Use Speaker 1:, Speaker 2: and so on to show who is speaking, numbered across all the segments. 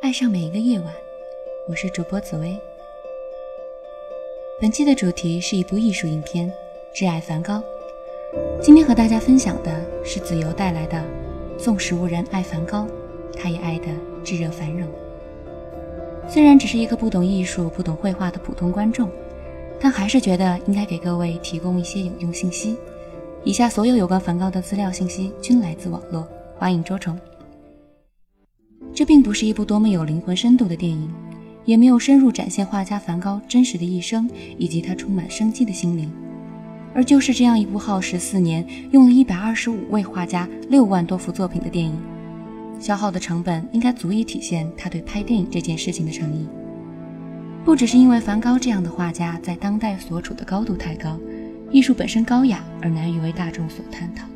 Speaker 1: 爱上每一个夜晚，我是主播紫薇。本期的主题是一部艺术影片《挚爱梵高》。今天和大家分享的是子由带来的《纵使无人爱梵高，他也爱的炙热繁荣》。虽然只是一个不懂艺术、不懂绘画的普通观众，但还是觉得应该给各位提供一些有用信息。以下所有有关梵高的资料信息均来自网络，欢迎捉虫。这并不是一部多么有灵魂深度的电影，也没有深入展现画家梵高真实的一生以及他充满生机的心灵，而就是这样一部耗时四年、用了一百二十五位画家、六万多幅作品的电影，消耗的成本应该足以体现他对拍电影这件事情的诚意。不只是因为梵高这样的画家在当代所处的高度太高，艺术本身高雅而难以为大众所探讨。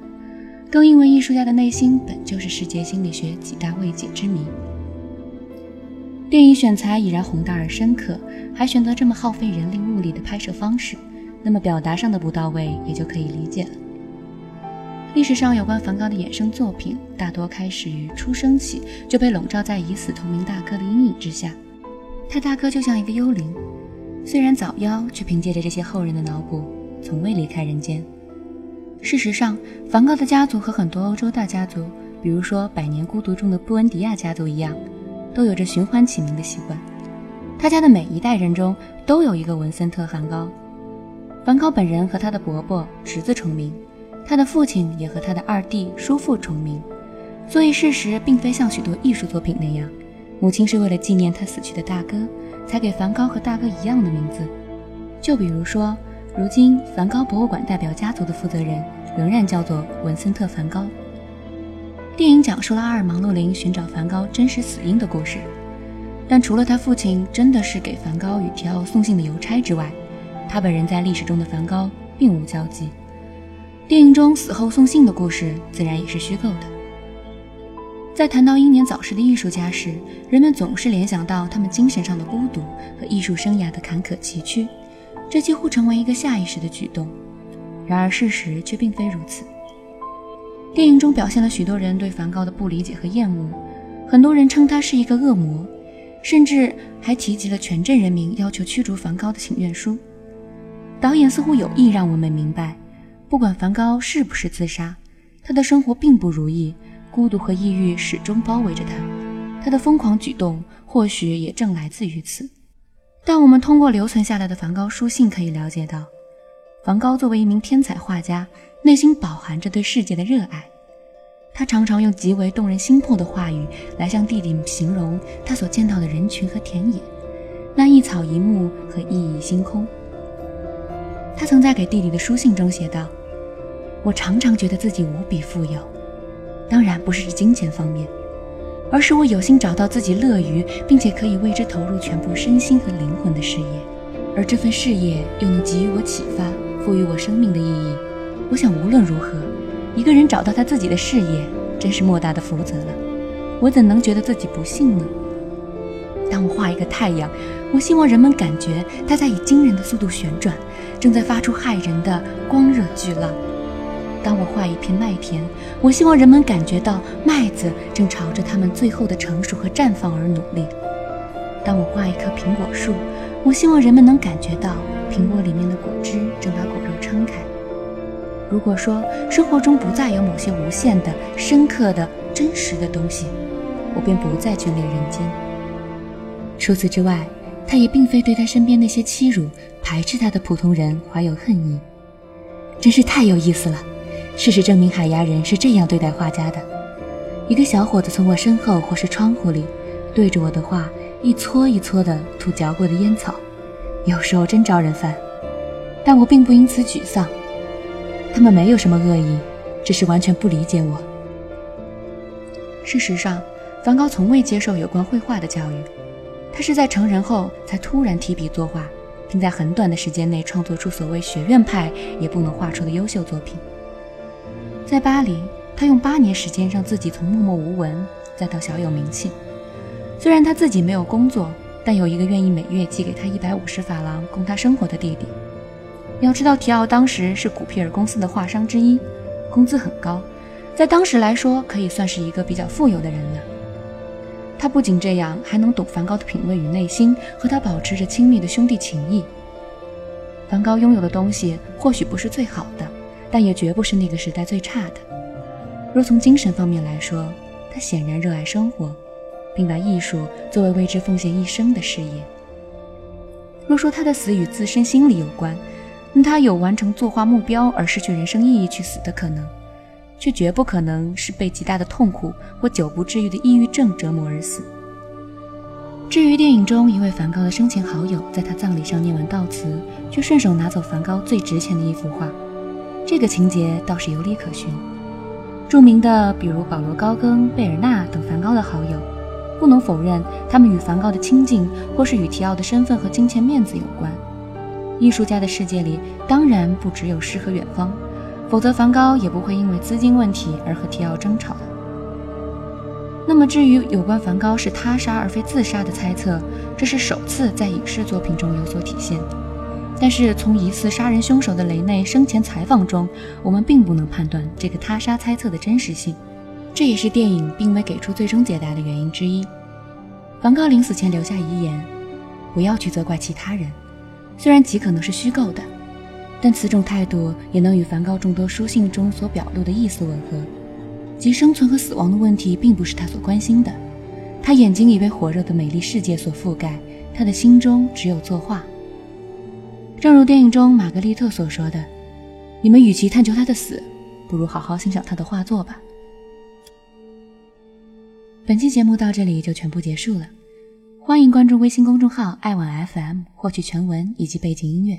Speaker 1: 更因为艺术家的内心本就是世界心理学几大未解之谜。电影选材已然宏大而深刻，还选择这么耗费人力物力的拍摄方式，那么表达上的不到位也就可以理解了。历史上有关梵高的衍生作品，大多开始于出生起就被笼罩在已死同名大哥的阴影之下。他大哥就像一个幽灵，虽然早夭，却凭借着这些后人的脑补，从未离开人间。事实上，梵高的家族和很多欧洲大家族，比如说《百年孤独》中的布恩迪亚家族一样，都有着循环起名的习惯。他家的每一代人中都有一个文森特·梵高。梵高本人和他的伯伯、侄子重名，他的父亲也和他的二弟、叔父重名。所以，事实并非像许多艺术作品那样，母亲是为了纪念他死去的大哥，才给梵高和大哥一样的名字。就比如说。如今，梵高博物馆代表家族的负责人仍然叫做文森特·梵高。电影讲述了阿尔芒·洛林寻找梵高真实死因的故事，但除了他父亲真的是给梵高与提奥送信的邮差之外，他本人在历史中的梵高并无交集。电影中死后送信的故事自然也是虚构的。在谈到英年早逝的艺术家时，人们总是联想到他们精神上的孤独和艺术生涯的坎坷崎岖。这几乎成为一个下意识的举动，然而事实却并非如此。电影中表现了许多人对梵高的不理解和厌恶，很多人称他是一个恶魔，甚至还提及了全镇人民要求驱逐梵高的请愿书。导演似乎有意让我们明白，不管梵高是不是自杀，他的生活并不如意，孤独和抑郁始终包围着他，他的疯狂举动或许也正来自于此。但我们通过留存下来的梵高书信可以了解到，梵高作为一名天才画家，内心饱含着对世界的热爱。他常常用极为动人心魄的话语来向弟弟形容他所见到的人群和田野，那一草一木和熠熠星空。他曾在给弟弟的书信中写道：“我常常觉得自己无比富有，当然不是指金钱方面。”而是我有幸找到自己乐于，并且可以为之投入全部身心和灵魂的事业，而这份事业又能给予我启发，赋予我生命的意义。我想无论如何，一个人找到他自己的事业，真是莫大的福泽了。我怎能觉得自己不幸呢？当我画一个太阳，我希望人们感觉它在以惊人的速度旋转，正在发出骇人的光热巨浪。当我画一片麦田，我希望人们感觉到麦子正朝着它们最后的成熟和绽放而努力。当我画一棵苹果树，我希望人们能感觉到苹果里面的果汁正把果肉撑开。如果说生活中不再有某些无限的、深刻的、真实的东西，我便不再眷恋人间。除此之外，他也并非对他身边那些欺辱、排斥他的普通人怀有恨意。真是太有意思了。事实证明，海牙人是这样对待画家的。一个小伙子从我身后或是窗户里，对着我的画一撮一撮地吐嚼过的烟草，有时候真招人烦。但我并不因此沮丧，他们没有什么恶意，只是完全不理解我。事实上，梵高从未接受有关绘画的教育，他是在成人后才突然提笔作画，并在很短的时间内创作出所谓学院派也不能画出的优秀作品。在巴黎，他用八年时间让自己从默默无闻再到小有名气。虽然他自己没有工作，但有一个愿意每月寄给他一百五十法郎供他生活的弟弟。要知道，提奥当时是古皮尔公司的画商之一，工资很高，在当时来说可以算是一个比较富有的人了。他不仅这样，还能懂梵高的品味与内心，和他保持着亲密的兄弟情谊。梵高拥有的东西或许不是最好的，但也绝不是那个时代最差的。若从精神方面来说，他显然热爱生活，并把艺术作为为之奉献一生的事业。若说他的死与自身心理有关，那他有完成作画目标而失去人生意义去死的可能。却绝不可能是被极大的痛苦或久不治愈的抑郁症折磨而死。至于电影中一位梵高的生前好友在他葬礼上念完悼词，却顺手拿走梵高最值钱的一幅画，这个情节倒是有理可循。著名的，比如保罗·高更、贝尔纳等梵高的好友，不能否认他们与梵高的亲近，或是与提奥的身份和金钱面子有关。艺术家的世界里，当然不只有诗和远方。否则，梵高也不会因为资金问题而和提奥争吵。那么，至于有关梵高是他杀而非自杀的猜测，这是首次在影视作品中有所体现。但是，从疑似杀人凶手的雷内生前采访中，我们并不能判断这个他杀猜测的真实性。这也是电影并未给出最终解答的原因之一。梵高临死前留下遗言：“不要去责怪其他人，虽然极可能是虚构的。”但此种态度也能与梵高众多书信中所表露的意思吻合，即生存和死亡的问题并不是他所关心的。他眼睛已被火热的美丽世界所覆盖，他的心中只有作画。正如电影中玛格丽特所说的：“你们与其探求他的死，不如好好欣赏他的画作吧。”本期节目到这里就全部结束了，欢迎关注微信公众号“爱晚 FM” 获取全文以及背景音乐。